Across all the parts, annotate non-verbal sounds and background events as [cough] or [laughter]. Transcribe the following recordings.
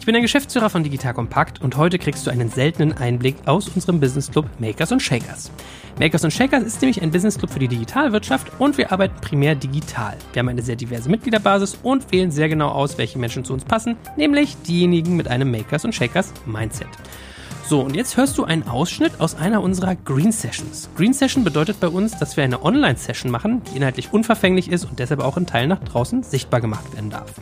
Ich bin der Geschäftsführer von Digital Kompakt und heute kriegst du einen seltenen Einblick aus unserem Business Club Makers und Shakers. Makers und Shakers ist nämlich ein Business Club für die Digitalwirtschaft und wir arbeiten primär digital. Wir haben eine sehr diverse Mitgliederbasis und wählen sehr genau aus, welche Menschen zu uns passen, nämlich diejenigen mit einem Makers und Shakers Mindset. So, und jetzt hörst du einen Ausschnitt aus einer unserer Green Sessions. Green Session bedeutet bei uns, dass wir eine Online-Session machen, die inhaltlich unverfänglich ist und deshalb auch in Teilen nach draußen sichtbar gemacht werden darf.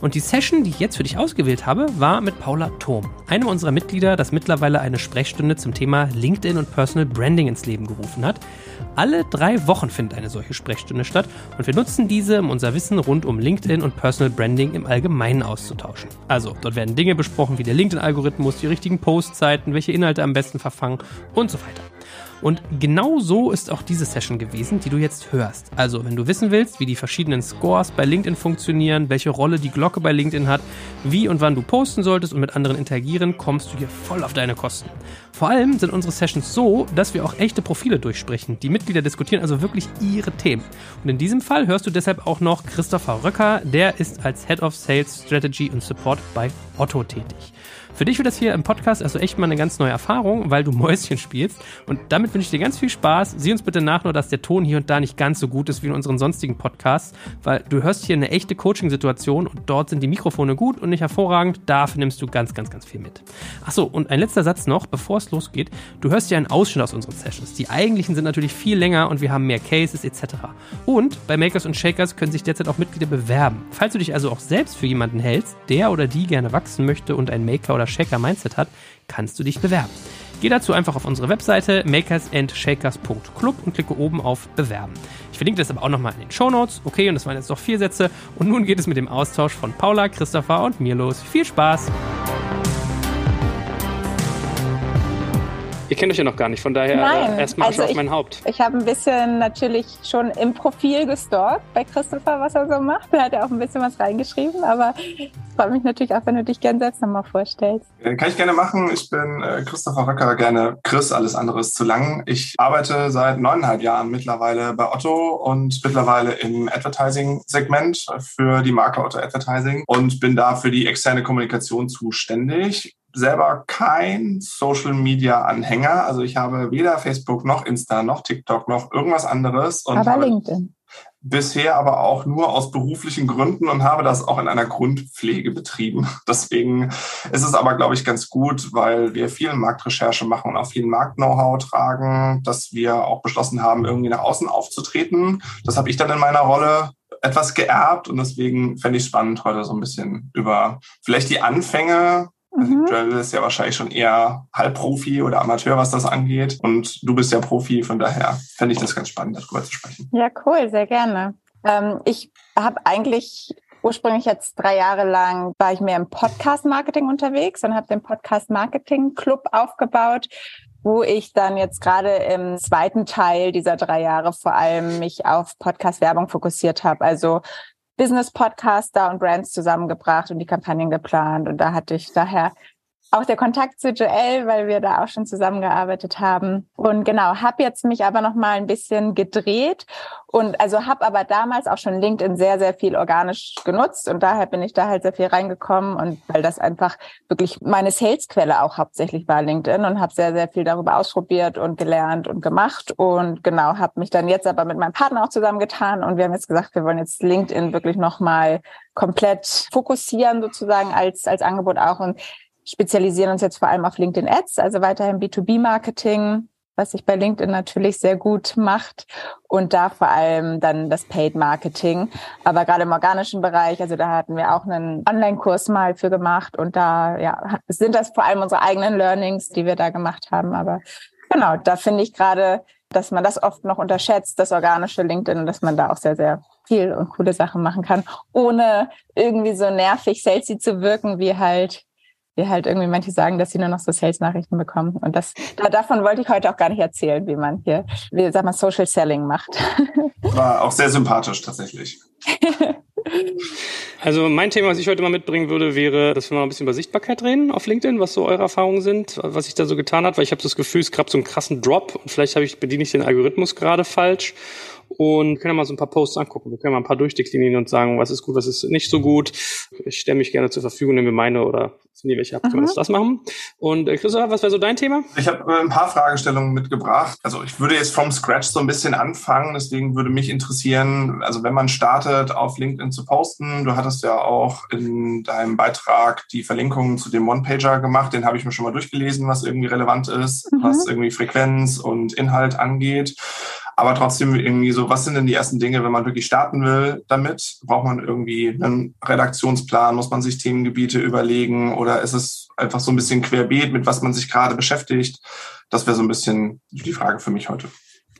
Und die Session, die ich jetzt für dich ausgewählt habe, war mit Paula Thom, einem unserer Mitglieder, das mittlerweile eine Sprechstunde zum Thema LinkedIn und Personal Branding ins Leben gerufen hat. Alle drei Wochen findet eine solche Sprechstunde statt und wir nutzen diese, um unser Wissen rund um LinkedIn und Personal Branding im Allgemeinen auszutauschen. Also, dort werden Dinge besprochen wie der LinkedIn-Algorithmus, die richtigen Postzeiten, welche Inhalte am besten verfangen und so weiter. Und genau so ist auch diese Session gewesen, die du jetzt hörst. Also, wenn du wissen willst, wie die verschiedenen Scores bei LinkedIn funktionieren, welche Rolle die Glocke bei LinkedIn hat, wie und wann du posten solltest und mit anderen interagieren, kommst du hier voll auf deine Kosten. Vor allem sind unsere Sessions so, dass wir auch echte Profile durchsprechen. Die Mitglieder diskutieren also wirklich ihre Themen. Und in diesem Fall hörst du deshalb auch noch Christopher Röcker, der ist als Head of Sales Strategy und Support bei Otto tätig. Für dich wird das hier im Podcast also echt mal eine ganz neue Erfahrung, weil du Mäuschen spielst. Und damit wünsche ich dir ganz viel Spaß. Sieh uns bitte nach nur, dass der Ton hier und da nicht ganz so gut ist wie in unseren sonstigen Podcasts, weil du hörst hier eine echte Coaching-Situation und dort sind die Mikrofone gut und nicht hervorragend. Dafür nimmst du ganz, ganz, ganz viel mit. Achso, und ein letzter Satz noch, bevor es losgeht. Du hörst ja einen Ausschnitt aus unseren Sessions. Die eigentlichen sind natürlich viel länger und wir haben mehr Cases etc. Und bei Makers und Shakers können sich derzeit auch Mitglieder bewerben. Falls du dich also auch selbst für jemanden hältst, der oder die gerne wachsen möchte und ein Maker oder oder Shaker Mindset hat, kannst du dich bewerben. Geh dazu einfach auf unsere Webseite makersandshakers.club und klicke oben auf Bewerben. Ich verlinke das aber auch nochmal in den Show Notes. Okay, und das waren jetzt noch vier Sätze. Und nun geht es mit dem Austausch von Paula, Christopher und mir los. Viel Spaß! Ihr kennt euch ja noch gar nicht, von daher äh, erstmal also auf mein Haupt. Ich habe ein bisschen natürlich schon im Profil gestalkt bei Christopher, was er so macht. Er hat ja auch ein bisschen was reingeschrieben, aber ich freue mich natürlich auch, wenn du dich gerne selbst nochmal vorstellst. Äh, kann ich gerne machen. Ich bin äh, Christopher Röcker, gerne Chris, alles andere ist zu lang. Ich arbeite seit neuneinhalb Jahren mittlerweile bei Otto und mittlerweile im Advertising-Segment für die Marke Otto Advertising und bin da für die externe Kommunikation zuständig selber kein Social Media Anhänger. Also ich habe weder Facebook noch Insta noch TikTok noch irgendwas anderes. Und aber LinkedIn. Bisher aber auch nur aus beruflichen Gründen und habe das auch in einer Grundpflege betrieben. [laughs] Deswegen ist es aber, glaube ich, ganz gut, weil wir viel Marktrecherche machen und auch viel Markt-Know-how tragen, dass wir auch beschlossen haben, irgendwie nach außen aufzutreten. Das habe ich dann in meiner Rolle etwas geerbt und deswegen fände ich es spannend, heute so ein bisschen über vielleicht die Anfänge also mhm. Joel ist ja wahrscheinlich schon eher Halbprofi oder Amateur, was das angeht. Und du bist ja Profi, von daher fände ich das ganz spannend, darüber zu sprechen. Ja, cool, sehr gerne. Ähm, ich habe eigentlich ursprünglich jetzt drei Jahre lang war ich mehr im Podcast-Marketing unterwegs und habe den Podcast-Marketing-Club aufgebaut, wo ich dann jetzt gerade im zweiten Teil dieser drei Jahre vor allem mich auf Podcast-Werbung fokussiert habe. Also Business-Podcaster und Brands zusammengebracht und die Kampagnen geplant. Und da hatte ich daher auch der Kontakt zu Joel, weil wir da auch schon zusammengearbeitet haben. Und genau, habe jetzt mich aber noch mal ein bisschen gedreht und also habe aber damals auch schon LinkedIn sehr sehr viel organisch genutzt und daher bin ich da halt sehr viel reingekommen und weil das einfach wirklich meine Salesquelle auch hauptsächlich war LinkedIn und habe sehr sehr viel darüber ausprobiert und gelernt und gemacht und genau habe mich dann jetzt aber mit meinem Partner auch zusammengetan und wir haben jetzt gesagt, wir wollen jetzt LinkedIn wirklich noch mal komplett fokussieren sozusagen als als Angebot auch und spezialisieren uns jetzt vor allem auf LinkedIn Ads, also weiterhin B2B-Marketing, was sich bei LinkedIn natürlich sehr gut macht und da vor allem dann das Paid Marketing. Aber gerade im organischen Bereich, also da hatten wir auch einen Online-Kurs mal für gemacht und da ja, sind das vor allem unsere eigenen Learnings, die wir da gemacht haben. Aber genau, da finde ich gerade, dass man das oft noch unterschätzt, das organische LinkedIn, dass man da auch sehr, sehr viel und coole Sachen machen kann, ohne irgendwie so nervig salesy zu wirken, wie halt wie halt irgendwie manche sagen, dass sie nur noch so Sales-Nachrichten bekommen. Und das, davon wollte ich heute auch gar nicht erzählen, wie man hier, wie sag mal, Social Selling macht. [laughs] War auch sehr sympathisch tatsächlich. [laughs] Also mein Thema, was ich heute mal mitbringen würde, wäre, dass wir mal ein bisschen über Sichtbarkeit reden auf LinkedIn, was so eure Erfahrungen sind, was sich da so getan hat, weil ich habe das Gefühl, es gab so einen krassen Drop und vielleicht habe ich, bediene ich den Algorithmus gerade falsch und können mal so ein paar Posts angucken. Wir können mal ein paar durchdeklinieren und sagen, was ist gut, was ist nicht so gut. Ich stelle mich gerne zur Verfügung, nehme meine oder nee, welche ab, können wir das, das machen. Und äh, Christopher, was wäre so dein Thema? Ich habe äh, ein paar Fragestellungen mitgebracht. Also ich würde jetzt vom Scratch so ein bisschen anfangen. Deswegen würde mich interessieren, also wenn man startet, auf LinkedIn zu posten, du hattest ja auch in deinem Beitrag die Verlinkungen zu dem One-Pager gemacht. Den habe ich mir schon mal durchgelesen, was irgendwie relevant ist, mhm. was irgendwie Frequenz und Inhalt angeht. Aber trotzdem irgendwie so, was sind denn die ersten Dinge, wenn man wirklich starten will damit? Braucht man irgendwie einen Redaktionsplan? Muss man sich Themengebiete überlegen? Oder ist es einfach so ein bisschen querbeet, mit was man sich gerade beschäftigt? Das wäre so ein bisschen die Frage für mich heute.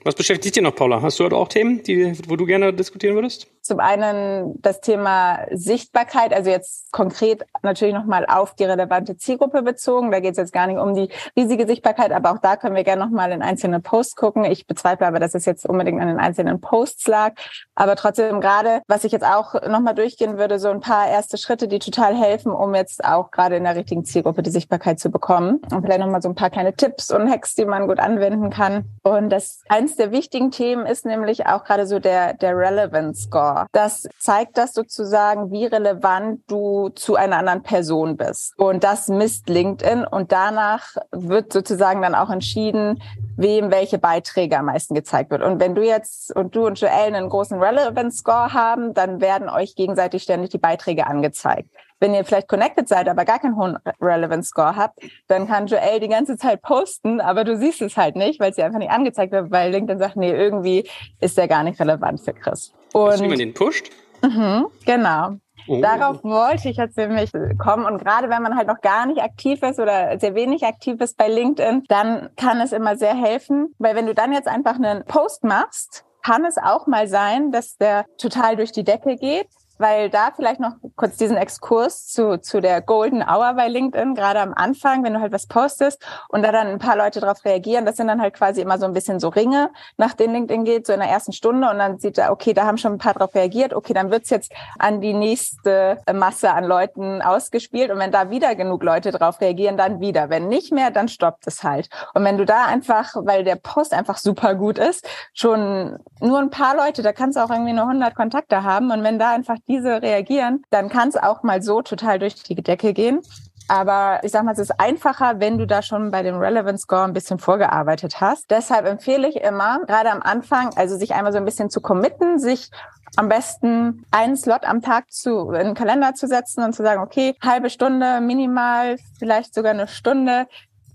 Was beschäftigt dich noch, Paula? Hast du heute auch Themen, die, wo du gerne diskutieren würdest? Zum einen das Thema Sichtbarkeit, also jetzt konkret natürlich nochmal auf die relevante Zielgruppe bezogen. Da geht es jetzt gar nicht um die riesige Sichtbarkeit, aber auch da können wir gerne nochmal in einzelne Posts gucken. Ich bezweifle aber, dass es jetzt unbedingt an den einzelnen Posts lag. Aber trotzdem gerade, was ich jetzt auch nochmal durchgehen würde, so ein paar erste Schritte, die total helfen, um jetzt auch gerade in der richtigen Zielgruppe die Sichtbarkeit zu bekommen. Und vielleicht nochmal so ein paar kleine Tipps und Hacks, die man gut anwenden kann. Und das eins der wichtigen Themen ist nämlich auch gerade so der, der Relevance Score. Das zeigt das sozusagen, wie relevant du zu einer anderen Person bist. Und das misst LinkedIn und danach wird sozusagen dann auch entschieden, wem welche Beiträge am meisten gezeigt wird. Und wenn du jetzt und du und Joel einen großen Relevance Score haben, dann werden euch gegenseitig ständig die Beiträge angezeigt. Wenn ihr vielleicht connected seid, aber gar keinen hohen Relevance Score habt, dann kann Joel die ganze Zeit posten, aber du siehst es halt nicht, weil sie einfach nicht angezeigt wird, weil LinkedIn sagt, nee, irgendwie ist der gar nicht relevant für Chris. Und du, wie man den pusht? Mhm, genau. Oh. Darauf wollte ich jetzt nämlich kommen. Und gerade wenn man halt noch gar nicht aktiv ist oder sehr wenig aktiv ist bei LinkedIn, dann kann es immer sehr helfen, weil wenn du dann jetzt einfach einen Post machst, kann es auch mal sein, dass der total durch die Decke geht weil da vielleicht noch kurz diesen Exkurs zu, zu der Golden Hour bei LinkedIn, gerade am Anfang, wenn du halt was postest und da dann ein paar Leute darauf reagieren, das sind dann halt quasi immer so ein bisschen so Ringe, nach denen LinkedIn geht, so in der ersten Stunde. Und dann sieht er, okay, da haben schon ein paar darauf reagiert, okay, dann wird's jetzt an die nächste Masse an Leuten ausgespielt. Und wenn da wieder genug Leute drauf reagieren, dann wieder. Wenn nicht mehr, dann stoppt es halt. Und wenn du da einfach, weil der Post einfach super gut ist, schon nur ein paar Leute, da kannst du auch irgendwie nur 100 Kontakte haben. Und wenn da einfach diese reagieren, dann kann es auch mal so total durch die Decke gehen. Aber ich sag mal, es ist einfacher, wenn du da schon bei dem Relevance Score ein bisschen vorgearbeitet hast. Deshalb empfehle ich immer, gerade am Anfang, also sich einmal so ein bisschen zu committen, sich am besten einen Slot am Tag zu, in den Kalender zu setzen und zu sagen, okay, halbe Stunde minimal, vielleicht sogar eine Stunde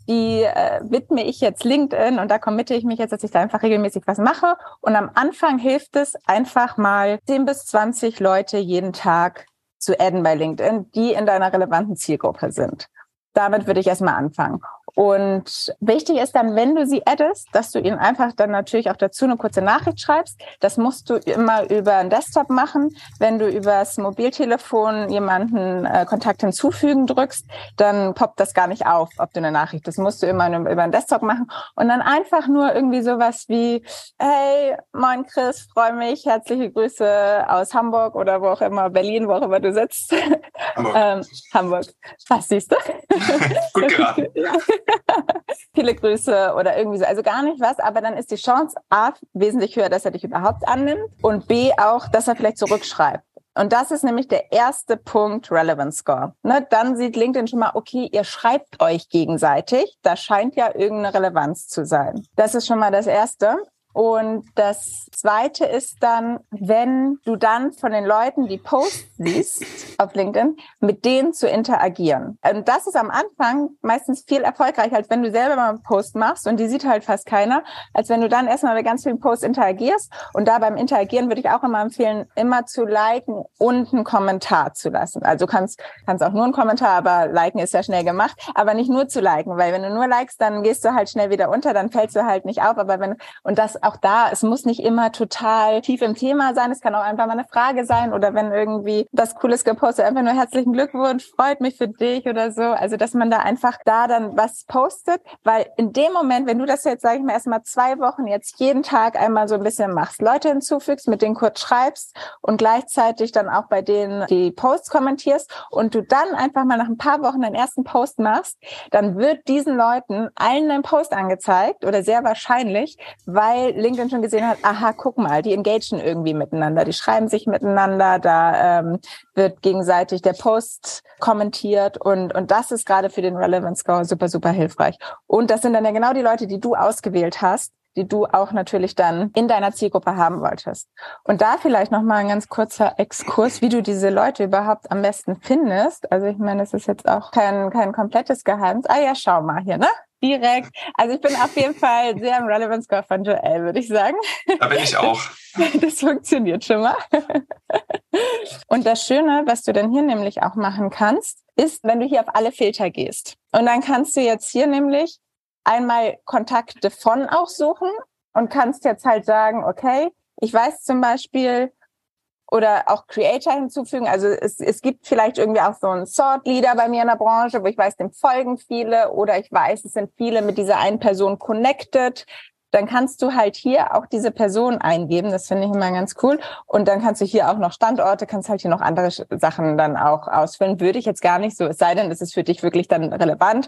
die äh, widme ich jetzt LinkedIn und da committe ich mich jetzt, dass ich da einfach regelmäßig was mache. Und am Anfang hilft es einfach mal 10 bis 20 Leute jeden Tag zu adden bei LinkedIn, die in deiner relevanten Zielgruppe sind. Damit würde ich erstmal anfangen. Und wichtig ist dann, wenn du sie addest, dass du ihnen einfach dann natürlich auch dazu eine kurze Nachricht schreibst. Das musst du immer über einen Desktop machen. Wenn du übers Mobiltelefon jemanden äh, Kontakt hinzufügen drückst, dann poppt das gar nicht auf, ob du eine Nachricht. Das musst du immer über einen Desktop machen und dann einfach nur irgendwie sowas wie, hey, moin Chris, freue mich, herzliche Grüße aus Hamburg oder wo auch immer, Berlin, wo auch immer du sitzt. Hamburg. [laughs] ähm, Hamburg. Was siehst du? [laughs] Gut geraten. [laughs] [laughs] Viele Grüße oder irgendwie so. Also gar nicht was, aber dann ist die Chance A wesentlich höher, dass er dich überhaupt annimmt und B auch, dass er vielleicht zurückschreibt. Und das ist nämlich der erste Punkt Relevance Score. Ne, dann sieht LinkedIn schon mal, okay, ihr schreibt euch gegenseitig. Da scheint ja irgendeine Relevanz zu sein. Das ist schon mal das Erste. Und das zweite ist dann, wenn du dann von den Leuten die Posts siehst auf LinkedIn, mit denen zu interagieren. Und das ist am Anfang meistens viel erfolgreicher, als wenn du selber mal einen Post machst und die sieht halt fast keiner, als wenn du dann erstmal mit ganz vielen Posts interagierst. Und da beim Interagieren würde ich auch immer empfehlen, immer zu liken und einen Kommentar zu lassen. Also kannst, kannst auch nur einen Kommentar, aber liken ist ja schnell gemacht, aber nicht nur zu liken, weil wenn du nur likest, dann gehst du halt schnell wieder unter, dann fällst du halt nicht auf. Aber wenn, und das auch da, es muss nicht immer total tief im Thema sein. Es kann auch einfach mal eine Frage sein oder wenn irgendwie was Cooles gepostet postet einfach nur herzlichen Glückwunsch, freut mich für dich oder so. Also, dass man da einfach da dann was postet, weil in dem Moment, wenn du das jetzt, sage ich mal, erstmal zwei Wochen jetzt jeden Tag einmal so ein bisschen machst, Leute hinzufügst, mit denen kurz schreibst und gleichzeitig dann auch bei denen die Posts kommentierst und du dann einfach mal nach ein paar Wochen deinen ersten Post machst, dann wird diesen Leuten allen dein Post angezeigt oder sehr wahrscheinlich, weil LinkedIn schon gesehen hat, aha, guck mal, die engagen irgendwie miteinander, die schreiben sich miteinander, da ähm, wird gegenseitig der Post kommentiert und, und das ist gerade für den Relevance Score super, super hilfreich. Und das sind dann ja genau die Leute, die du ausgewählt hast, die du auch natürlich dann in deiner Zielgruppe haben wolltest. Und da vielleicht noch mal ein ganz kurzer Exkurs, wie du diese Leute überhaupt am besten findest. Also ich meine, das ist jetzt auch kein kein komplettes Geheimnis. Ah ja, schau mal hier, ne? Direkt. Also ich bin auf jeden Fall sehr im Relevance Score von Joel, würde ich sagen. Da bin ich auch. [laughs] Das funktioniert schon mal. Und das Schöne, was du dann hier nämlich auch machen kannst, ist, wenn du hier auf alle Filter gehst. Und dann kannst du jetzt hier nämlich einmal Kontakte von auch suchen und kannst jetzt halt sagen, okay, ich weiß zum Beispiel, oder auch Creator hinzufügen. Also es, es gibt vielleicht irgendwie auch so einen Sort Leader bei mir in der Branche, wo ich weiß, dem folgen viele oder ich weiß, es sind viele mit dieser einen Person connected. Dann kannst du halt hier auch diese Person eingeben. Das finde ich immer ganz cool. Und dann kannst du hier auch noch Standorte, kannst halt hier noch andere Sachen dann auch ausfüllen. Würde ich jetzt gar nicht so, es sei denn, es ist für dich wirklich dann relevant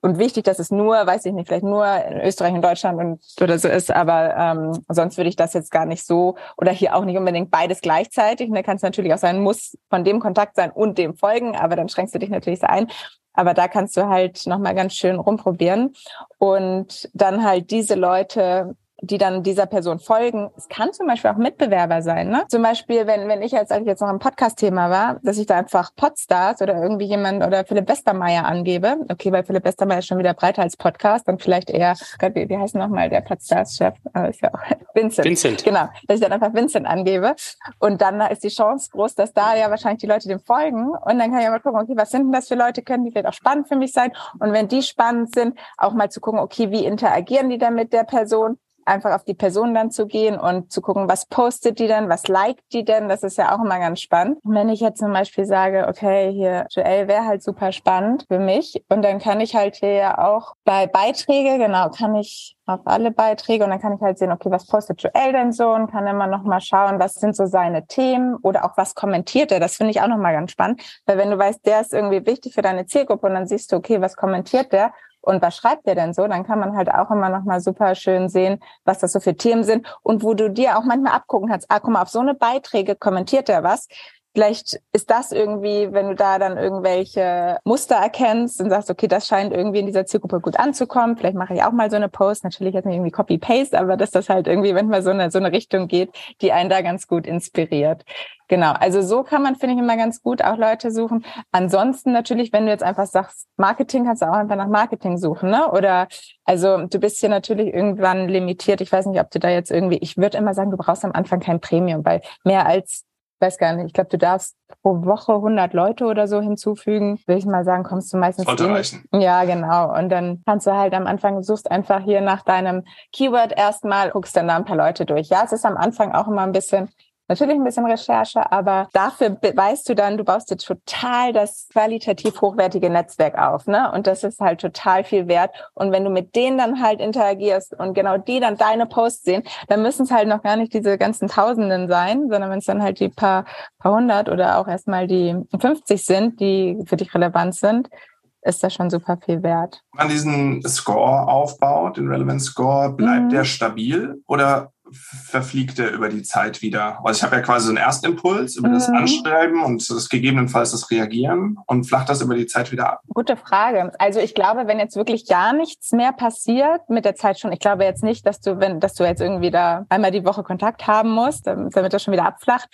und wichtig, dass es nur, weiß ich nicht, vielleicht nur in Österreich und Deutschland und oder so ist, aber ähm, sonst würde ich das jetzt gar nicht so oder hier auch nicht unbedingt beides gleichzeitig. Und da kann es natürlich auch sein, muss von dem Kontakt sein und dem folgen, aber dann schränkst du dich natürlich ein. Aber da kannst du halt nochmal ganz schön rumprobieren und dann halt diese Leute die dann dieser Person folgen. Es kann zum Beispiel auch Mitbewerber sein. Ne? Zum Beispiel, wenn, wenn ich jetzt, als ich jetzt noch ein Podcast-Thema war, dass ich da einfach Podstars oder irgendwie jemand oder Philipp Westermeier angebe. Okay, weil Philipp Westermeier ist schon wieder breiter als Podcast, dann vielleicht eher, Gott, wie, wie heißt nochmal der Podstars-Chef? Ist ja auch [laughs] Vincent. Vincent. Genau, dass ich dann einfach Vincent angebe. Und dann ist die Chance groß, dass da ja wahrscheinlich die Leute dem folgen. Und dann kann ich mal gucken, okay, was sind denn das für Leute? Können die vielleicht auch spannend für mich sein? Und wenn die spannend sind, auch mal zu gucken, okay, wie interagieren die dann mit der Person? Einfach auf die Person dann zu gehen und zu gucken, was postet die denn, was liked die denn, das ist ja auch immer ganz spannend. Und wenn ich jetzt zum Beispiel sage, okay, hier Joel wäre halt super spannend für mich und dann kann ich halt hier ja auch bei Beiträge, genau, kann ich auf alle Beiträge und dann kann ich halt sehen, okay, was postet Joel denn so und kann immer noch mal schauen, was sind so seine Themen oder auch was kommentiert er. Das finde ich auch noch mal ganz spannend, weil wenn du weißt, der ist irgendwie wichtig für deine Zielgruppe und dann siehst du, okay, was kommentiert der und was schreibt der denn so? Dann kann man halt auch immer noch mal super schön sehen, was das so für Themen sind und wo du dir auch manchmal abgucken kannst. Ah, guck mal, auf so eine Beiträge kommentiert er was. Vielleicht ist das irgendwie, wenn du da dann irgendwelche Muster erkennst und sagst, okay, das scheint irgendwie in dieser Zielgruppe gut anzukommen. Vielleicht mache ich auch mal so eine Post. Natürlich jetzt nicht irgendwie Copy-Paste, aber dass das halt irgendwie, wenn man so eine, so eine Richtung geht, die einen da ganz gut inspiriert. Genau. Also so kann man, finde ich, immer ganz gut auch Leute suchen. Ansonsten natürlich, wenn du jetzt einfach sagst, Marketing, kannst du auch einfach nach Marketing suchen, ne? Oder, also du bist hier natürlich irgendwann limitiert. Ich weiß nicht, ob du da jetzt irgendwie, ich würde immer sagen, du brauchst am Anfang kein Premium, weil mehr als weiß gar nicht, ich glaube, du darfst pro Woche 100 Leute oder so hinzufügen. Will ich mal sagen, kommst du meistens Sollte reichen. Ja, genau. Und dann kannst du halt am Anfang, suchst einfach hier nach deinem Keyword erstmal, guckst dann da ein paar Leute durch. Ja, es ist am Anfang auch immer ein bisschen Natürlich ein bisschen Recherche, aber dafür weißt du dann, du baust dir total das qualitativ hochwertige Netzwerk auf, ne? Und das ist halt total viel wert. Und wenn du mit denen dann halt interagierst und genau die dann deine Posts sehen, dann müssen es halt noch gar nicht diese ganzen Tausenden sein, sondern wenn es dann halt die paar, paar hundert oder auch erstmal die 50 sind, die für dich relevant sind, ist das schon super viel wert. Wenn man diesen Score aufbaut, den Relevance Score, bleibt mhm. der stabil oder verfliegt er über die Zeit wieder? Also ich habe ja quasi so einen Erstimpuls über mhm. das Anschreiben und das gegebenenfalls das Reagieren und flacht das über die Zeit wieder ab? Gute Frage. Also ich glaube, wenn jetzt wirklich gar nichts mehr passiert mit der Zeit schon, ich glaube jetzt nicht, dass du, wenn, dass du jetzt irgendwie da einmal die Woche Kontakt haben musst, damit das schon wieder abflacht.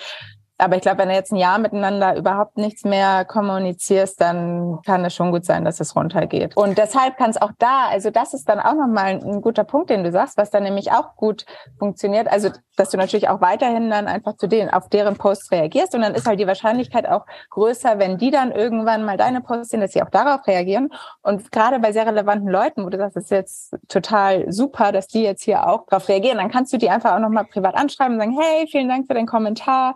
Aber ich glaube, wenn du jetzt ein Jahr miteinander überhaupt nichts mehr kommunizierst, dann kann es schon gut sein, dass es runtergeht. Und deshalb kann es auch da, also das ist dann auch nochmal ein guter Punkt, den du sagst, was dann nämlich auch gut funktioniert. Also, dass du natürlich auch weiterhin dann einfach zu denen, auf deren Posts reagierst. Und dann ist halt die Wahrscheinlichkeit auch größer, wenn die dann irgendwann mal deine Posts sehen, dass sie auch darauf reagieren. Und gerade bei sehr relevanten Leuten, wo du sagst, das ist jetzt total super, dass die jetzt hier auch darauf reagieren, dann kannst du die einfach auch nochmal privat anschreiben und sagen, hey, vielen Dank für den Kommentar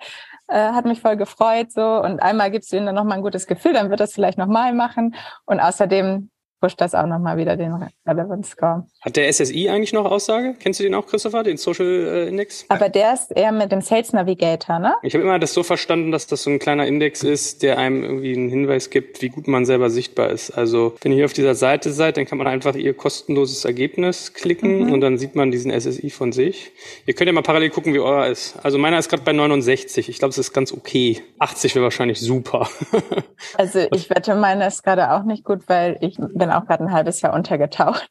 Äh, hat mich voll gefreut so. Und einmal gibst du ihnen dann nochmal ein gutes Gefühl, dann wird das vielleicht nochmal machen. Und außerdem pusht das auch nochmal wieder den Relevance Score. Hat der SSI eigentlich noch Aussage? Kennst du den auch, Christopher, den Social äh, Index? Aber der ist eher mit dem Sales Navigator, ne? Ich habe immer das so verstanden, dass das so ein kleiner Index ist, der einem irgendwie einen Hinweis gibt, wie gut man selber sichtbar ist. Also wenn ihr hier auf dieser Seite seid, dann kann man einfach ihr kostenloses Ergebnis klicken mhm. und dann sieht man diesen SSI von sich. Ihr könnt ja mal parallel gucken, wie euer ist. Also meiner ist gerade bei 69. Ich glaube, es ist ganz okay. 80 wäre wahrscheinlich super. [laughs] also ich wette, meiner ist gerade auch nicht gut, weil ich bin auch gerade ein halbes Jahr untergetaucht.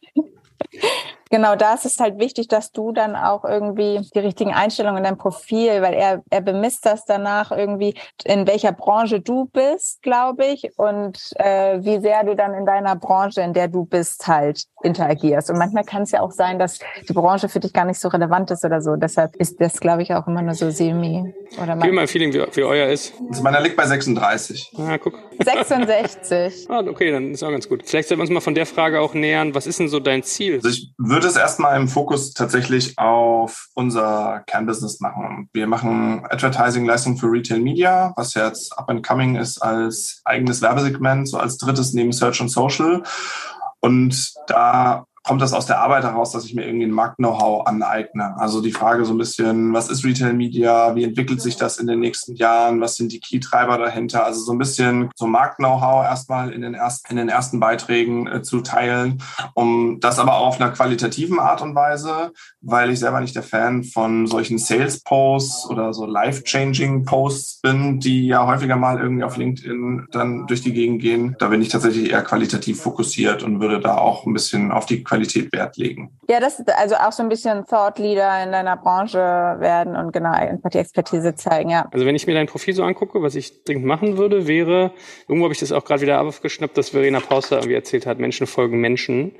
Genau, da ist es halt wichtig, dass du dann auch irgendwie die richtigen Einstellungen in deinem Profil, weil er, er bemisst das danach irgendwie, in welcher Branche du bist, glaube ich, und äh, wie sehr du dann in deiner Branche, in der du bist, halt interagierst. Und manchmal kann es ja auch sein, dass die Branche für dich gar nicht so relevant ist oder so. Deshalb ist das, glaube ich, auch immer nur so semi. Oder Gib mal ein Feeling, wie, wie euer ist. Also meiner liegt bei 36. Ah, guck. 66. ah, okay, dann ist auch ganz gut. Vielleicht sollten wir uns mal von der Frage auch nähern. Was ist denn so dein Ziel? Also ich würde würde es erstmal im Fokus tatsächlich auf unser Kernbusiness machen. Wir machen Advertising-Leistung für Retail Media, was jetzt up and coming ist als eigenes Werbesegment, so als drittes neben Search und Social. Und da kommt das aus der Arbeit heraus, dass ich mir irgendwie ein Markt-Know-how aneigne. Also die Frage so ein bisschen, was ist Retail Media? Wie entwickelt sich das in den nächsten Jahren? Was sind die Key-Treiber dahinter? Also so ein bisschen so Markt-Know-how erstmal in den, ersten, in den ersten Beiträgen äh, zu teilen, um das aber auch auf einer qualitativen Art und Weise, weil ich selber nicht der Fan von solchen Sales-Posts oder so Life-Changing-Posts bin, die ja häufiger mal irgendwie auf LinkedIn dann durch die Gegend gehen. Da bin ich tatsächlich eher qualitativ fokussiert und würde da auch ein bisschen auf die Qualität Wert legen. Ja, das ist also auch so ein bisschen Thought Leader in deiner Branche werden und genau einfach die Expertise zeigen, ja. Also wenn ich mir dein Profil so angucke, was ich dringend machen würde, wäre, irgendwo habe ich das auch gerade wieder aufgeschnappt, dass Verena Pauster irgendwie erzählt hat, Menschen folgen Menschen,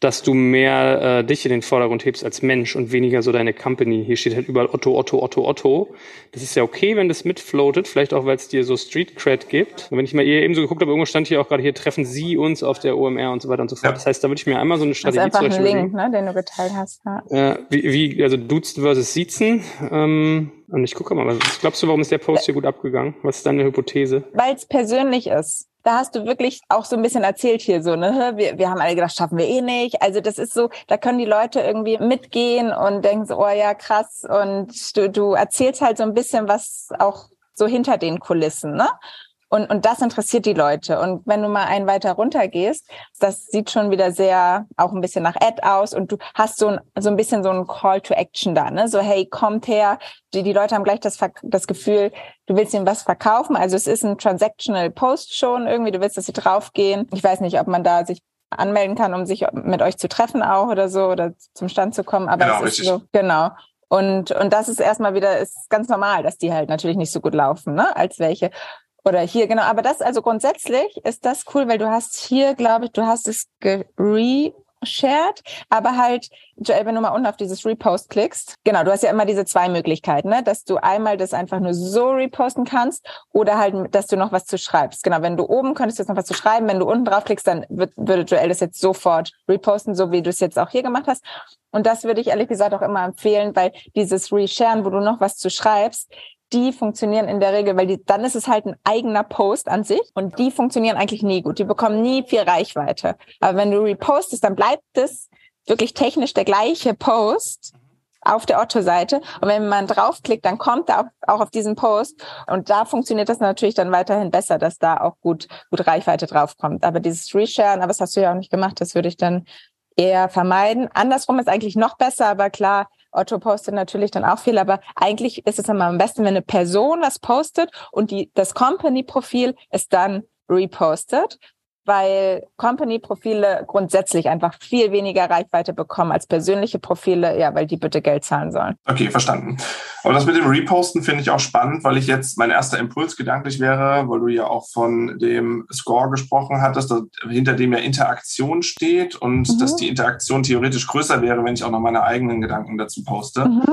dass du mehr äh, dich in den Vordergrund hebst als Mensch und weniger so deine Company. Hier steht halt überall Otto, Otto, Otto, Otto. Das ist ja okay, wenn das mitfloatet, vielleicht auch, weil es dir so Street Cred gibt. Und wenn ich mal eben so geguckt habe, irgendwo stand hier auch gerade, hier treffen Sie uns auf der OMR und so weiter und so fort. Ja. Das heißt, da würde ich mir einmal so eine Strategie das ist einfach ein Link, ne, den du geteilt hast. Ja. Äh, wie, wie, also duzen versus siezen. Ähm, und ich gucke mal, was glaubst du, warum ist der Post hier gut abgegangen? Was ist deine Hypothese? Weil es persönlich ist. Da hast du wirklich auch so ein bisschen erzählt hier so, ne? Wir, wir haben alle gedacht, schaffen wir eh nicht. Also das ist so, da können die Leute irgendwie mitgehen und denken so, oh ja, krass. Und du, du erzählst halt so ein bisschen was auch so hinter den Kulissen, ne? Und, und das interessiert die Leute. Und wenn du mal einen weiter runter gehst, das sieht schon wieder sehr auch ein bisschen nach Ad aus und du hast so ein, so ein bisschen so ein Call to Action da, ne? So, hey, kommt her. Die, die Leute haben gleich das, das Gefühl, du willst ihnen was verkaufen. Also es ist ein Transactional Post schon irgendwie. Du willst, dass sie draufgehen. Ich weiß nicht, ob man da sich anmelden kann, um sich mit euch zu treffen auch oder so oder zum Stand zu kommen. Aber genau, es ist richtig. so, genau. Und, und das ist erstmal wieder, ist ganz normal, dass die halt natürlich nicht so gut laufen, ne, als welche. Oder hier, genau. Aber das, also grundsätzlich ist das cool, weil du hast hier, glaube ich, du hast es shared, aber halt, Joel, wenn du mal unten auf dieses Repost klickst, genau, du hast ja immer diese zwei Möglichkeiten, ne? dass du einmal das einfach nur so reposten kannst oder halt, dass du noch was zu schreibst. Genau, wenn du oben könntest jetzt noch was zu schreiben, wenn du unten draufklickst, dann wird, würde Joel das jetzt sofort reposten, so wie du es jetzt auch hier gemacht hast. Und das würde ich ehrlich gesagt auch immer empfehlen, weil dieses Resharen, wo du noch was zu schreibst, die funktionieren in der Regel, weil die, dann ist es halt ein eigener Post an sich und die funktionieren eigentlich nie gut. Die bekommen nie viel Reichweite. Aber wenn du repostest, dann bleibt es wirklich technisch der gleiche Post auf der Otto-Seite. Und wenn man draufklickt, dann kommt er auch, auf diesen Post. Und da funktioniert das natürlich dann weiterhin besser, dass da auch gut, gut Reichweite draufkommt. Aber dieses Resharen, aber das hast du ja auch nicht gemacht, das würde ich dann eher vermeiden. Andersrum ist eigentlich noch besser, aber klar, Otto postet natürlich dann auch viel, aber eigentlich ist es immer am besten, wenn eine Person was postet und die, das Company-Profil ist dann repostet, weil Company-Profile grundsätzlich einfach viel weniger Reichweite bekommen als persönliche Profile, ja, weil die bitte Geld zahlen sollen. Okay, verstanden. Aber das mit dem Reposten finde ich auch spannend, weil ich jetzt mein erster Impuls gedanklich wäre, weil du ja auch von dem Score gesprochen hattest, hinter dem ja Interaktion steht und mhm. dass die Interaktion theoretisch größer wäre, wenn ich auch noch meine eigenen Gedanken dazu poste. Mhm.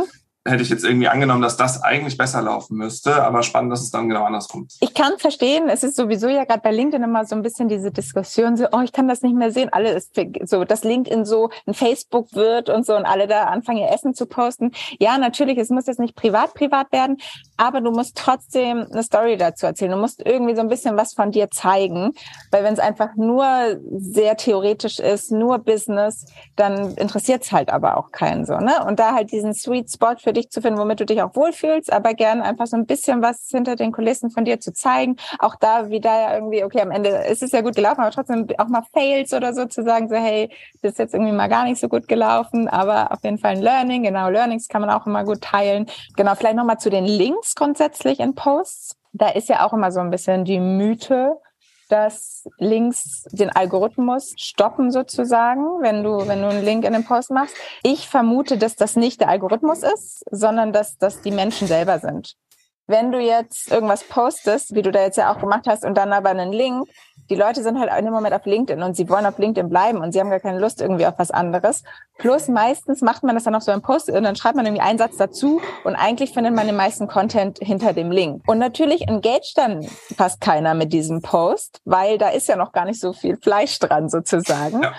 Hätte ich jetzt irgendwie angenommen, dass das eigentlich besser laufen müsste, aber spannend, dass es dann genau andersrum ist. Ich kann verstehen, es ist sowieso ja gerade bei LinkedIn immer so ein bisschen diese Diskussion, so, oh, ich kann das nicht mehr sehen, alle ist so, dass LinkedIn so ein Facebook wird und so und alle da anfangen, ihr Essen zu posten. Ja, natürlich, es muss jetzt nicht privat, privat werden, aber du musst trotzdem eine Story dazu erzählen. Du musst irgendwie so ein bisschen was von dir zeigen, weil wenn es einfach nur sehr theoretisch ist, nur Business, dann interessiert es halt aber auch keinen so, ne? Und da halt diesen Sweet Spot für dich zu finden, womit du dich auch wohlfühlst, aber gern einfach so ein bisschen was hinter den Kulissen von dir zu zeigen. Auch da, wie da ja irgendwie, okay, am Ende ist es ja gut gelaufen, aber trotzdem auch mal Fails oder so zu sagen, so, hey, das ist jetzt irgendwie mal gar nicht so gut gelaufen, aber auf jeden Fall ein Learning. Genau, Learnings kann man auch immer gut teilen. Genau, vielleicht nochmal zu den Links grundsätzlich in Posts. Da ist ja auch immer so ein bisschen die Mythe, dass Links den Algorithmus stoppen sozusagen, wenn du, wenn du einen Link in den Post machst. Ich vermute, dass das nicht der Algorithmus ist, sondern dass das die Menschen selber sind. Wenn du jetzt irgendwas postest, wie du da jetzt ja auch gemacht hast, und dann aber einen Link, die Leute sind halt in dem Moment auf LinkedIn und sie wollen auf LinkedIn bleiben und sie haben gar keine Lust irgendwie auf was anderes. Plus meistens macht man das dann auch so im Post und dann schreibt man irgendwie einen Satz dazu und eigentlich findet man den meisten Content hinter dem Link. Und natürlich engage dann fast keiner mit diesem Post, weil da ist ja noch gar nicht so viel Fleisch dran sozusagen. Ja.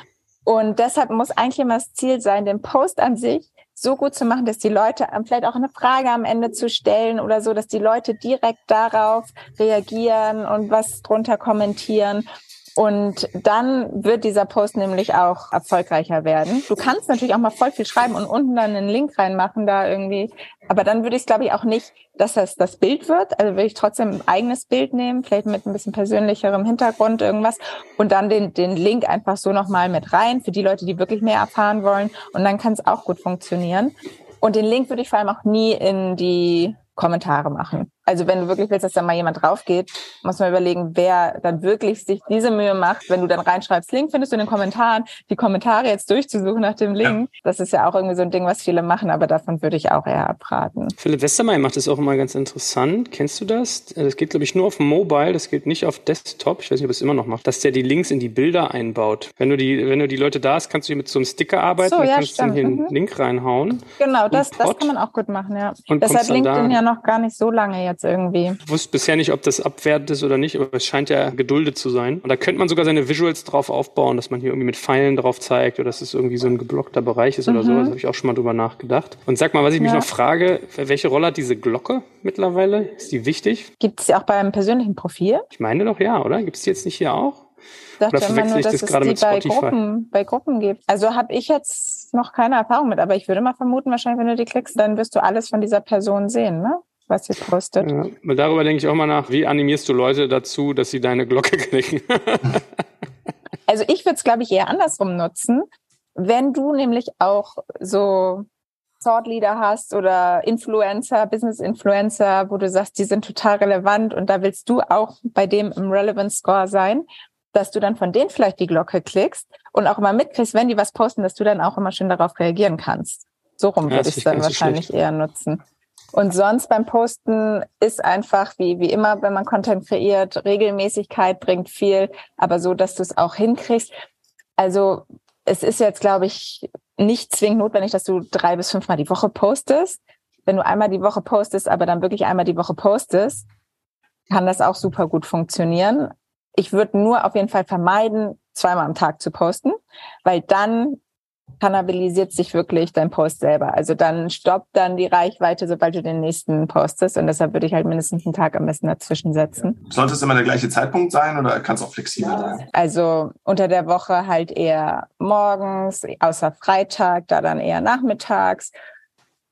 Und deshalb muss eigentlich immer das Ziel sein, den Post an sich so gut zu machen, dass die Leute vielleicht auch eine Frage am Ende zu stellen oder so, dass die Leute direkt darauf reagieren und was drunter kommentieren und dann wird dieser Post nämlich auch erfolgreicher werden. Du kannst natürlich auch mal voll viel schreiben und unten dann einen Link reinmachen da irgendwie. Aber dann würde ich es, glaube ich, auch nicht, dass das das Bild wird. Also würde ich trotzdem ein eigenes Bild nehmen, vielleicht mit ein bisschen persönlicherem Hintergrund irgendwas und dann den, den Link einfach so nochmal mit rein für die Leute, die wirklich mehr erfahren wollen. Und dann kann es auch gut funktionieren. Und den Link würde ich vor allem auch nie in die Kommentare machen. Also wenn du wirklich willst, dass da mal jemand drauf geht, muss man überlegen, wer dann wirklich sich diese Mühe macht, wenn du dann reinschreibst, Link findest du in den Kommentaren, die Kommentare jetzt durchzusuchen nach dem Link. Ja. Das ist ja auch irgendwie so ein Ding, was viele machen, aber davon würde ich auch eher abraten. Philipp Westermeier macht das auch immer ganz interessant. Kennst du das? Das geht, glaube ich, nur auf Mobile, das geht nicht auf Desktop. Ich weiß nicht, ob es immer noch macht, dass der die Links in die Bilder einbaut. Wenn du die, wenn du die Leute da hast, kannst du mit so einem Sticker arbeiten, so, dann ja, kannst du hier einen mhm. Link reinhauen. Genau, das, das kann man auch gut machen, ja. Und Deshalb LinkedIn ja noch gar nicht so lange jetzt irgendwie. Ich wusste bisher nicht, ob das abwertend ist oder nicht, aber es scheint ja geduldet zu sein. Und da könnte man sogar seine Visuals drauf aufbauen, dass man hier irgendwie mit Pfeilen drauf zeigt oder dass es irgendwie so ein geblockter Bereich ist mhm. oder so. Das habe ich auch schon mal drüber nachgedacht. Und sag mal, was ich mich noch frage, welche Rolle hat diese Glocke mittlerweile? Ist die wichtig? Gibt es die auch beim persönlichen Profil? Ich meine doch ja, oder? Gibt es die jetzt nicht hier auch? Dachte immer nur, dass das es die bei Gruppen, bei Gruppen gibt. Also habe ich jetzt noch keine Erfahrung mit, aber ich würde mal vermuten, wahrscheinlich, wenn du die klickst, dann wirst du alles von dieser Person sehen, ne? was sie postet. Ja, darüber denke ich auch mal nach, wie animierst du Leute dazu, dass sie deine Glocke [laughs] klicken? also ich würde es, glaube ich, eher andersrum nutzen. Wenn du nämlich auch so Thought Leader hast oder Influencer, Business Influencer, wo du sagst, die sind total relevant und da willst du auch bei dem im Relevance Score sein, dass du dann von denen vielleicht die Glocke klickst und auch immer mitkriegst, wenn die was posten, dass du dann auch immer schön darauf reagieren kannst. So rum ja, würde ich es dann wahrscheinlich schlecht. eher nutzen. Und sonst beim Posten ist einfach wie, wie immer, wenn man Content kreiert, Regelmäßigkeit bringt viel, aber so, dass du es auch hinkriegst. Also es ist jetzt, glaube ich, nicht zwingend notwendig, dass du drei bis fünfmal die Woche postest. Wenn du einmal die Woche postest, aber dann wirklich einmal die Woche postest, kann das auch super gut funktionieren. Ich würde nur auf jeden Fall vermeiden, zweimal am Tag zu posten, weil dann kannabilisiert sich wirklich dein Post selber. Also dann stoppt dann die Reichweite, sobald du den nächsten postest. Und deshalb würde ich halt mindestens einen Tag am besten dazwischen setzen. Sollte es immer der gleiche Zeitpunkt sein oder kann es auch flexibel sein? Also unter der Woche halt eher morgens, außer Freitag, da dann eher nachmittags.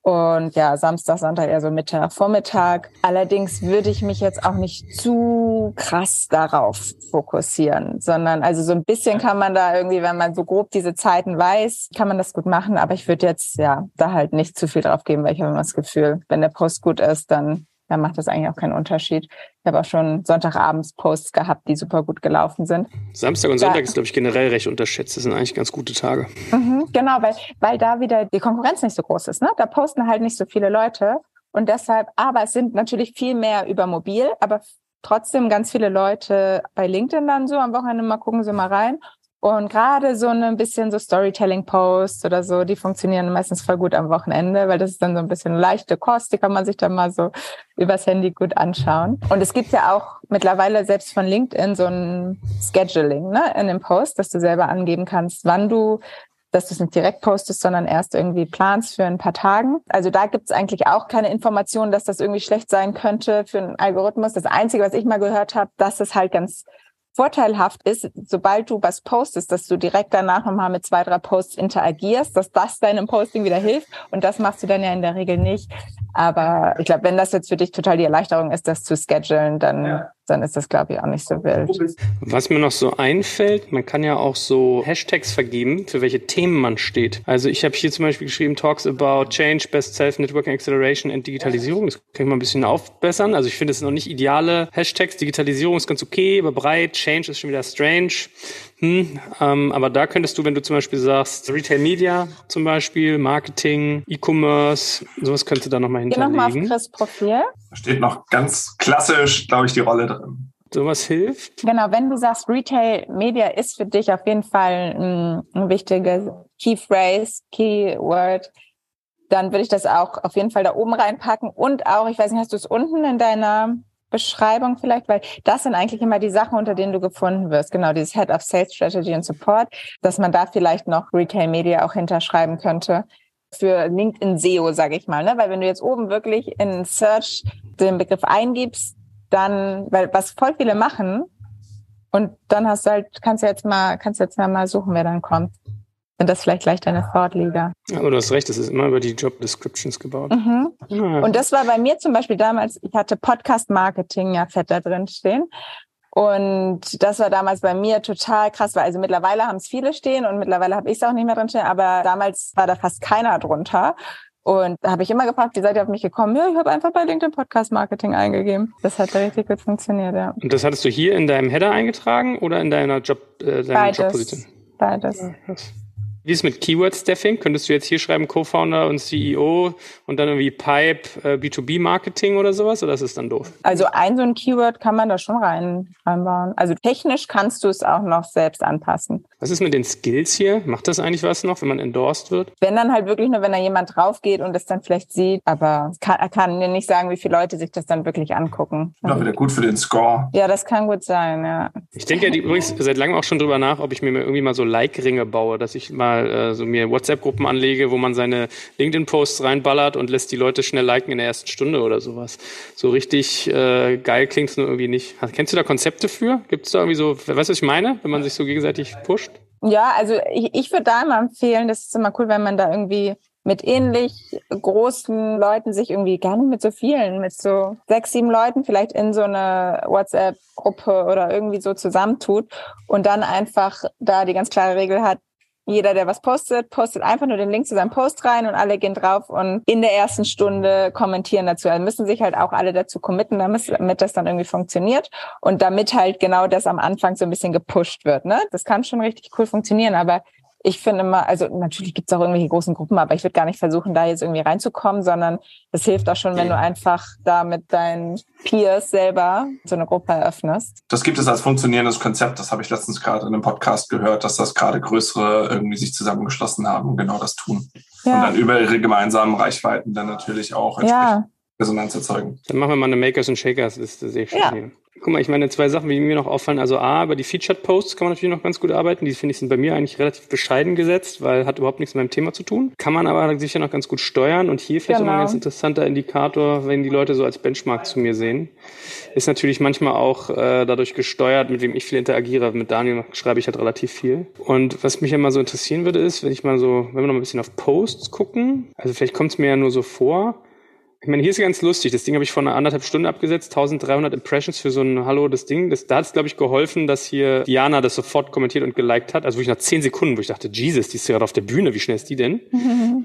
Und ja, Samstag, Sonntag eher so Mittag, Vormittag. Allerdings würde ich mich jetzt auch nicht zu krass darauf fokussieren, sondern also so ein bisschen kann man da irgendwie, wenn man so grob diese Zeiten weiß, kann man das gut machen. Aber ich würde jetzt ja da halt nicht zu viel drauf geben, weil ich habe immer das Gefühl, wenn der Post gut ist, dann dann macht das eigentlich auch keinen Unterschied. Ich habe auch schon Sonntagabends Posts gehabt, die super gut gelaufen sind. Samstag und Sonntag da, ist, glaube ich, generell recht unterschätzt. Das sind eigentlich ganz gute Tage. Mhm, genau, weil, weil da wieder die Konkurrenz nicht so groß ist. Ne? Da posten halt nicht so viele Leute. Und deshalb, aber es sind natürlich viel mehr über mobil, aber trotzdem ganz viele Leute bei LinkedIn dann so am Wochenende mal gucken sie mal rein. Und gerade so ein bisschen so Storytelling-Posts oder so, die funktionieren meistens voll gut am Wochenende, weil das ist dann so ein bisschen leichte Kost, die kann man sich dann mal so übers Handy gut anschauen. Und es gibt ja auch mittlerweile selbst von LinkedIn so ein Scheduling ne, in dem Post, dass du selber angeben kannst, wann du dass du es nicht direkt postest, sondern erst irgendwie planst für ein paar Tagen. Also da gibt es eigentlich auch keine Information, dass das irgendwie schlecht sein könnte für einen Algorithmus. Das Einzige, was ich mal gehört habe, dass es halt ganz vorteilhaft ist, sobald du was postest, dass du direkt danach nochmal mit zwei, drei Posts interagierst, dass das deinem Posting wieder hilft. Und das machst du dann ja in der Regel nicht. Aber ich glaube, wenn das jetzt für dich total die Erleichterung ist, das zu schedulen, dann, ja. dann ist das, glaube ich, auch nicht so wild. Was mir noch so einfällt, man kann ja auch so Hashtags vergeben, für welche Themen man steht. Also ich habe hier zum Beispiel geschrieben, Talks about Change, Best Self, Networking Acceleration and Digitalisierung. Das kann ich mal ein bisschen aufbessern. Also ich finde es noch nicht ideale Hashtags. Digitalisierung ist ganz okay, aber breit. Change ist schon wieder strange. Hm, ähm, aber da könntest du, wenn du zum Beispiel sagst, Retail Media zum Beispiel, Marketing, E-Commerce, sowas könntest du da nochmal hinterlegen. Geh nochmal auf Chris Profil. Da steht noch ganz klassisch, glaube ich, die Rolle drin. Sowas hilft. Genau, wenn du sagst, Retail Media ist für dich auf jeden Fall ein, ein wichtiges Key Phrase, Keyword, dann würde ich das auch auf jeden Fall da oben reinpacken. Und auch, ich weiß nicht, hast du es unten in deiner Beschreibung vielleicht, weil das sind eigentlich immer die Sachen, unter denen du gefunden wirst. Genau, dieses Head of Sales Strategy and Support, dass man da vielleicht noch Retail Media auch hinterschreiben könnte für LinkedIn SEO, sage ich mal, ne? Weil wenn du jetzt oben wirklich in Search den Begriff eingibst, dann, weil was voll viele machen, und dann hast du halt, kannst du jetzt mal, kannst du jetzt mal suchen, wer dann kommt sind das vielleicht gleich deine Fortliga. Ja, aber du hast recht, es ist immer über die Job Descriptions gebaut. Mhm. Ja. Und das war bei mir zum Beispiel damals, ich hatte Podcast Marketing ja fett da drin stehen. Und das war damals bei mir total krass, weil also mittlerweile haben es viele stehen und mittlerweile habe ich es auch nicht mehr drin stehen, aber damals war da fast keiner drunter. Und da habe ich immer gefragt, wie seid ihr auf mich gekommen? Ja, ich habe einfach bei LinkedIn Podcast Marketing eingegeben. Das hat richtig gut funktioniert, ja. Und das hattest du hier in deinem Header eingetragen oder in deiner Job, äh, deiner Beides. Jobposition? Beides. Ja, wie ist mit Keyword-Staffing? Könntest du jetzt hier schreiben Co-Founder und CEO und dann irgendwie Pipe äh, B2B-Marketing oder sowas? Oder ist es dann doof? Also ein so ein Keyword kann man da schon rein, reinbauen. Also technisch kannst du es auch noch selbst anpassen. Was ist mit den Skills hier? Macht das eigentlich was noch, wenn man endorsed wird? Wenn dann halt wirklich nur, wenn da jemand drauf geht und es dann vielleicht sieht, aber kann, er kann mir nicht sagen, wie viele Leute sich das dann wirklich angucken. Ja, wieder gut für den Score. Ja, das kann gut sein, ja. Ich denke ja übrigens seit langem auch schon drüber nach, ob ich mir irgendwie mal so Like-Ringe baue, dass ich mal mal äh, so mir WhatsApp-Gruppen anlege, wo man seine LinkedIn-Posts reinballert und lässt die Leute schnell liken in der ersten Stunde oder sowas. So richtig äh, geil klingt es nur irgendwie nicht. Kennst du da Konzepte für? Gibt es da irgendwie so, weißt du, was ich meine, wenn man sich so gegenseitig pusht? Ja, also ich, ich würde da immer empfehlen, das ist immer cool, wenn man da irgendwie mit ähnlich großen Leuten sich irgendwie gar nicht mit so vielen, mit so sechs, sieben Leuten vielleicht in so eine WhatsApp-Gruppe oder irgendwie so zusammentut und dann einfach da die ganz klare Regel hat, jeder, der was postet, postet einfach nur den Link zu seinem Post rein und alle gehen drauf und in der ersten Stunde kommentieren dazu. Also müssen sich halt auch alle dazu committen, damit das dann irgendwie funktioniert und damit halt genau das am Anfang so ein bisschen gepusht wird. Ne? Das kann schon richtig cool funktionieren, aber ich finde immer, also natürlich gibt es auch irgendwelche großen Gruppen, aber ich würde gar nicht versuchen, da jetzt irgendwie reinzukommen, sondern es hilft auch schon, wenn du einfach da mit deinen Peers selber so eine Gruppe eröffnest. Das gibt es als funktionierendes Konzept. Das habe ich letztens gerade in einem Podcast gehört, dass das gerade größere irgendwie sich zusammengeschlossen haben und genau das tun. Ja. Und dann über ihre gemeinsamen Reichweiten dann natürlich auch entsprechend ja. Resonanz erzeugen. Dann machen wir mal eine Makers und Shakers Liste, sehe ich schon ja. hier. Guck mal, ich meine, zwei Sachen, die mir noch auffallen. Also A, über die Featured Posts kann man natürlich noch ganz gut arbeiten. Die finde ich sind bei mir eigentlich relativ bescheiden gesetzt, weil hat überhaupt nichts mit meinem Thema zu tun. Kann man aber sicher noch ganz gut steuern. Und hier vielleicht genau. auch mal ein ganz interessanter Indikator, wenn die Leute so als Benchmark zu mir sehen. Ist natürlich manchmal auch äh, dadurch gesteuert, mit wem ich viel interagiere. Mit Daniel schreibe ich halt relativ viel. Und was mich ja mal so interessieren würde, ist, wenn ich mal so, wenn wir noch ein bisschen auf Posts gucken, also vielleicht kommt es mir ja nur so vor, ich meine, hier ist ganz lustig. Das Ding habe ich vor einer anderthalb Stunde abgesetzt. 1300 Impressions für so ein Hallo, das Ding. Das, da hat es, glaube ich, geholfen, dass hier Diana das sofort kommentiert und geliked hat. Also wirklich nach zehn Sekunden, wo ich dachte, Jesus, die ist gerade auf der Bühne. Wie schnell ist die denn? [laughs]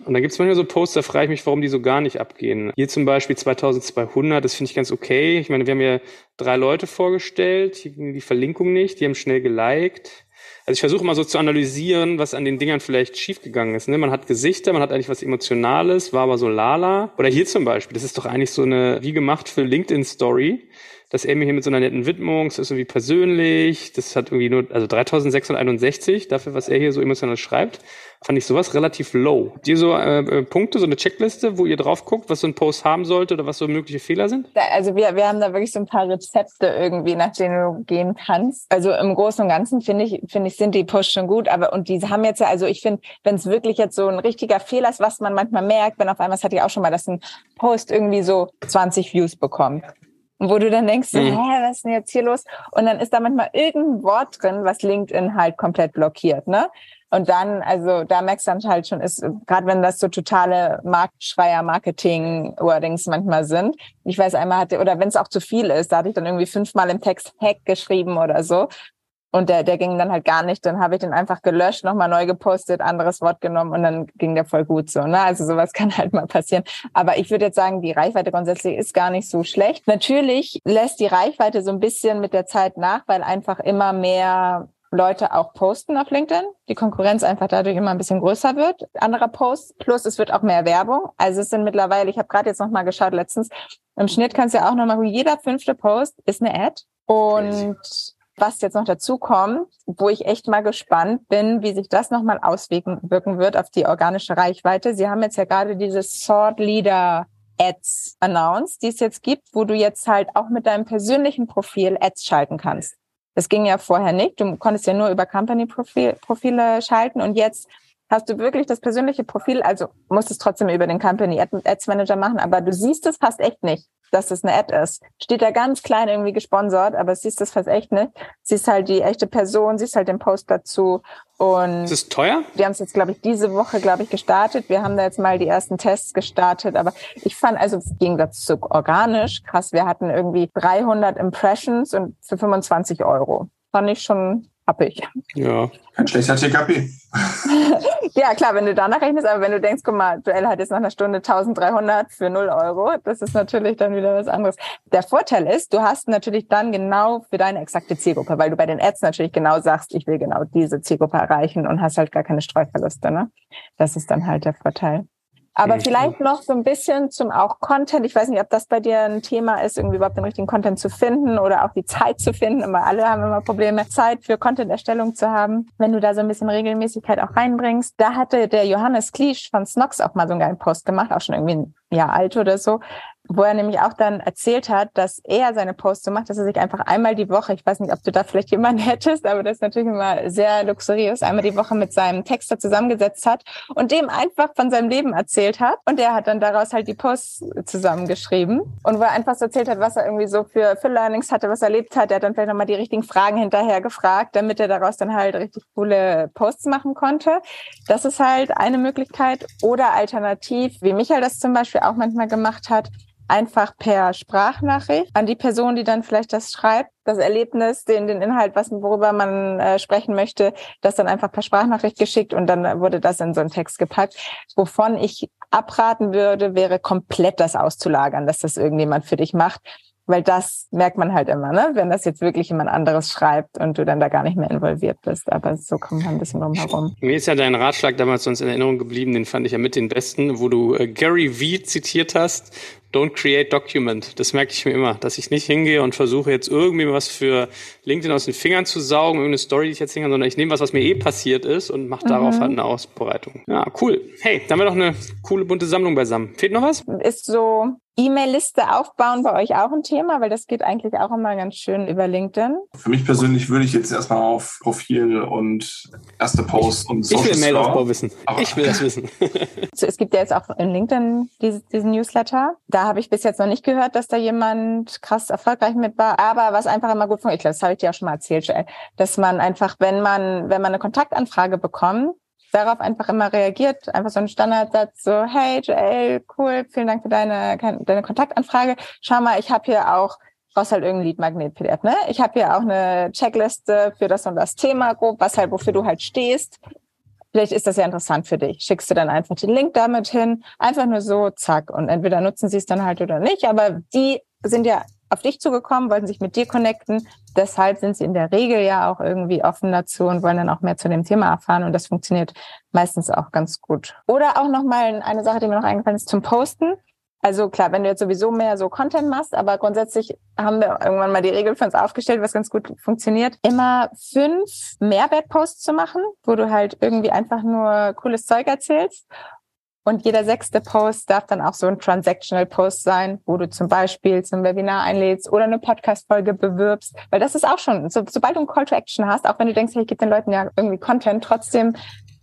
Und dann gibt es manchmal so Posts, da frage ich mich, warum die so gar nicht abgehen. Hier zum Beispiel 2200, das finde ich ganz okay. Ich meine, wir haben ja drei Leute vorgestellt. Hier ging die Verlinkung nicht. Die haben schnell geliked. Also ich versuche mal so zu analysieren, was an den Dingern vielleicht schiefgegangen ist. Ne? Man hat Gesichter, man hat eigentlich was Emotionales, war aber so lala. Oder hier zum Beispiel, das ist doch eigentlich so eine, wie gemacht für LinkedIn-Story. Dass er mir hier mit so einer netten Widmung, das ist irgendwie persönlich, das hat irgendwie nur, also 3661 dafür, was er hier so emotional schreibt, fand ich sowas relativ low. Habt ihr so äh, äh, Punkte, so eine Checkliste, wo ihr drauf guckt, was so ein Post haben sollte oder was so mögliche Fehler sind? Also wir, wir haben da wirklich so ein paar Rezepte irgendwie, nach denen du gehen kannst. Also im Großen und Ganzen finde ich, finde ich, sind die Posts schon gut, aber und die haben jetzt ja, also ich finde, wenn es wirklich jetzt so ein richtiger Fehler ist, was man manchmal merkt, wenn auf einmal, das hatte ich auch schon mal, dass ein Post irgendwie so 20 Views bekommt wo du dann denkst, mhm. hä, was ist denn jetzt hier los? Und dann ist da manchmal irgendein Wort drin, was LinkedIn halt komplett blockiert, ne? Und dann, also da merkst du dann halt schon, ist, gerade wenn das so totale Marktschreier, Marketing-Wordings manchmal sind. Ich weiß einmal hatte, oder wenn es auch zu viel ist, da hatte ich dann irgendwie fünfmal im Text Hack geschrieben oder so. Und der, der ging dann halt gar nicht. Dann habe ich den einfach gelöscht, nochmal neu gepostet, anderes Wort genommen und dann ging der voll gut so. Ne? Also sowas [laughs] kann halt mal passieren. Aber ich würde jetzt sagen, die Reichweite grundsätzlich ist gar nicht so schlecht. Natürlich lässt die Reichweite so ein bisschen mit der Zeit nach, weil einfach immer mehr Leute auch posten auf LinkedIn. Die Konkurrenz einfach dadurch immer ein bisschen größer wird, anderer Posts. Plus es wird auch mehr Werbung. Also es sind mittlerweile, ich habe gerade jetzt nochmal geschaut letztens, im Schnitt kannst du ja auch nochmal, jeder fünfte Post ist eine Ad. Und was jetzt noch dazu kommt, wo ich echt mal gespannt bin, wie sich das nochmal auswirken wirken wird auf die organische Reichweite. Sie haben jetzt ja gerade diese Sword Leader Ads announced, die es jetzt gibt, wo du jetzt halt auch mit deinem persönlichen Profil Ads schalten kannst. Das ging ja vorher nicht. Du konntest ja nur über Company-Profile schalten und jetzt hast du wirklich das persönliche Profil, also musst es trotzdem über den Company Ads Manager machen, aber du siehst es fast echt nicht dass es eine Ad ist. Steht da ganz klein irgendwie gesponsert, aber siehst das fast echt nicht. Siehst halt die echte Person, siehst halt den Post dazu. Und ist es teuer? Wir haben es jetzt, glaube ich, diese Woche, glaube ich, gestartet. Wir haben da jetzt mal die ersten Tests gestartet, aber ich fand, also im Gegensatz zu organisch, krass, wir hatten irgendwie 300 Impressions und für 25 Euro. Fand ich schon happig. Ja. Ein schlechter TKP. [laughs] ja, klar, wenn du danach rechnest, aber wenn du denkst, guck mal, Duell hat jetzt nach einer Stunde 1300 für 0 Euro, das ist natürlich dann wieder was anderes. Der Vorteil ist, du hast natürlich dann genau für deine exakte Zielgruppe, weil du bei den Ads natürlich genau sagst, ich will genau diese Zielgruppe erreichen und hast halt gar keine Streuverluste, ne? Das ist dann halt der Vorteil. Aber vielleicht noch so ein bisschen zum auch Content. Ich weiß nicht, ob das bei dir ein Thema ist, irgendwie überhaupt den richtigen Content zu finden oder auch die Zeit zu finden. Immer alle haben immer Probleme, Zeit für Content-Erstellung zu haben. Wenn du da so ein bisschen Regelmäßigkeit auch reinbringst. Da hatte der Johannes Kliesch von Snox auch mal so einen geilen Post gemacht, auch schon irgendwie ein Jahr alt oder so, wo er nämlich auch dann erzählt hat, dass er seine Posts so macht, dass er sich einfach einmal die Woche, ich weiß nicht, ob du da vielleicht jemanden [laughs] hättest, aber das ist natürlich immer sehr luxuriös, einmal die Woche mit seinem Texter zusammengesetzt hat und dem einfach von seinem Leben erzählt hat. Und der hat dann daraus halt die Posts zusammengeschrieben und wo er einfach so erzählt hat, was er irgendwie so für, für Learnings hatte, was er erlebt hat. Er hat dann vielleicht nochmal die richtigen Fragen hinterher gefragt, damit er daraus dann halt richtig coole Posts machen konnte. Das ist halt eine Möglichkeit. Oder alternativ, wie Michael das zum Beispiel auch manchmal gemacht hat, einfach per Sprachnachricht an die Person, die dann vielleicht das schreibt, das Erlebnis, den, den Inhalt, was, worüber man äh, sprechen möchte, das dann einfach per Sprachnachricht geschickt und dann wurde das in so einen Text gepackt. Wovon ich abraten würde, wäre komplett das auszulagern, dass das irgendjemand für dich macht. Weil das merkt man halt immer, ne? wenn das jetzt wirklich jemand anderes schreibt und du dann da gar nicht mehr involviert bist. Aber so kommt man ein bisschen drum herum. Mir ist ja dein Ratschlag damals uns in Erinnerung geblieben, den fand ich ja mit den besten, wo du äh, Gary V zitiert hast, Don't create document. Das merke ich mir immer, dass ich nicht hingehe und versuche jetzt irgendwie was für LinkedIn aus den Fingern zu saugen, irgendeine Story, die ich erzählen kann, sondern ich nehme was, was mir eh passiert ist und mache darauf mhm. halt eine Ausbereitung. Ja, cool. Hey, da haben wir doch eine coole bunte Sammlung beisammen. Fehlt noch was? Ist so E-Mail-Liste aufbauen bei euch auch ein Thema, weil das geht eigentlich auch immer ganz schön über LinkedIn. Für mich persönlich würde ich jetzt erstmal auf Profil und erste Post und Social Ich will Mailaufbau wissen. Aber ich will das wissen. [laughs] es gibt ja jetzt auch in LinkedIn diesen Newsletter. Da habe ich bis jetzt noch nicht gehört, dass da jemand krass erfolgreich mit war. Aber was einfach immer gut funktioniert, das habe ich dir auch schon mal erzählt, dass man einfach, wenn man, wenn man eine Kontaktanfrage bekommt, darauf einfach immer reagiert, einfach so ein Standardsatz, so, hey Joel, cool, vielen Dank für deine, deine Kontaktanfrage. Schau mal, ich habe hier auch brauchst halt irgendein Lead-Magnet-PDF, ne? Ich habe hier auch eine Checkliste für das und das Thema grob, was halt, wofür du halt stehst. Vielleicht ist das ja interessant für dich. Schickst du dann einfach den Link damit hin, einfach nur so, zack. Und entweder nutzen sie es dann halt oder nicht, aber die sind ja auf dich zugekommen, wollten sich mit dir connecten. Deshalb sind sie in der Regel ja auch irgendwie offen dazu und wollen dann auch mehr zu dem Thema erfahren. Und das funktioniert meistens auch ganz gut. Oder auch nochmal eine Sache, die mir noch eingefallen ist, zum Posten. Also klar, wenn du jetzt sowieso mehr so Content machst, aber grundsätzlich haben wir irgendwann mal die Regel für uns aufgestellt, was ganz gut funktioniert, immer fünf Mehrwertposts zu machen, wo du halt irgendwie einfach nur cooles Zeug erzählst und jeder sechste Post darf dann auch so ein Transactional Post sein, wo du zum Beispiel zum Webinar einlädst oder eine Podcast-Folge bewirbst. Weil das ist auch schon, so, sobald du ein Call to Action hast, auch wenn du denkst, hey, ich gebe den Leuten ja irgendwie Content, trotzdem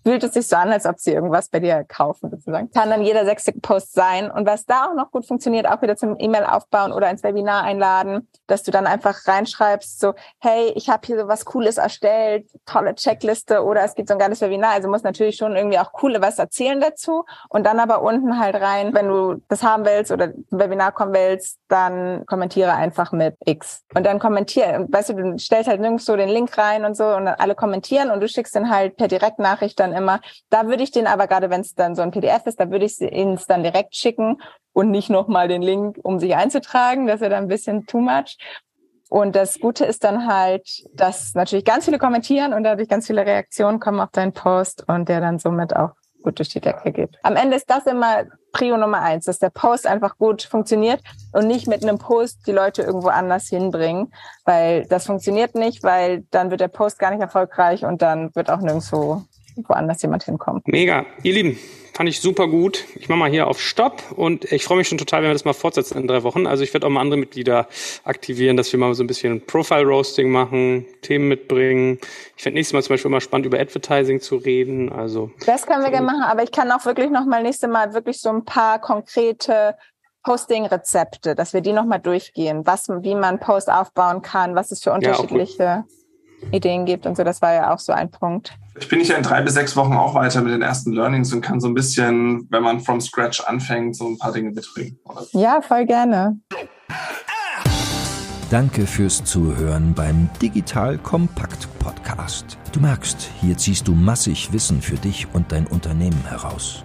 fühlt es sich so an, als ob sie irgendwas bei dir kaufen, sozusagen. Kann dann jeder sechste Post sein. Und was da auch noch gut funktioniert, auch wieder zum E-Mail aufbauen oder ins Webinar einladen, dass du dann einfach reinschreibst, so, hey, ich habe hier so was Cooles erstellt, tolle Checkliste oder es gibt so ein geiles Webinar. Also muss natürlich schon irgendwie auch coole was erzählen dazu. Und dann aber unten halt rein, wenn du das haben willst oder ein Webinar kommen willst, dann kommentiere einfach mit X. Und dann kommentiere, weißt du, du stellst halt nirgends so den Link rein und so und dann alle kommentieren und du schickst dann halt per Direktnachricht dann immer. Da würde ich den aber gerade, wenn es dann so ein PDF ist, da würde ich es dann direkt schicken und nicht nochmal den Link, um sich einzutragen. Das wäre dann ein bisschen too much. Und das Gute ist dann halt, dass natürlich ganz viele kommentieren und dadurch ganz viele Reaktionen kommen auf deinen Post und der dann somit auch gut durch die Decke geht. Am Ende ist das immer Prio Nummer eins, dass der Post einfach gut funktioniert und nicht mit einem Post die Leute irgendwo anders hinbringen, weil das funktioniert nicht, weil dann wird der Post gar nicht erfolgreich und dann wird auch nirgendwo woanders jemand hinkommt. Mega. Ihr Lieben, fand ich super gut. Ich mache mal hier auf Stopp und ich freue mich schon total, wenn wir das mal fortsetzen in drei Wochen. Also ich werde auch mal andere Mitglieder aktivieren, dass wir mal so ein bisschen Profile-Roasting machen, Themen mitbringen. Ich fände nächstes Mal zum Beispiel immer spannend, über Advertising zu reden. Also Das können wir gerne machen, aber ich kann auch wirklich noch mal nächstes Mal wirklich so ein paar konkrete Posting-Rezepte, dass wir die nochmal durchgehen, was, wie man Post aufbauen kann, was es für unterschiedliche ja, Ideen gibt und so. Das war ja auch so ein Punkt. Ich bin ja in drei bis sechs Wochen auch weiter mit den ersten Learnings und kann so ein bisschen, wenn man from scratch anfängt, so ein paar Dinge mitbringen. Ja, voll gerne. Danke fürs Zuhören beim Digital Kompakt Podcast. Du merkst, hier ziehst du massig Wissen für dich und dein Unternehmen heraus.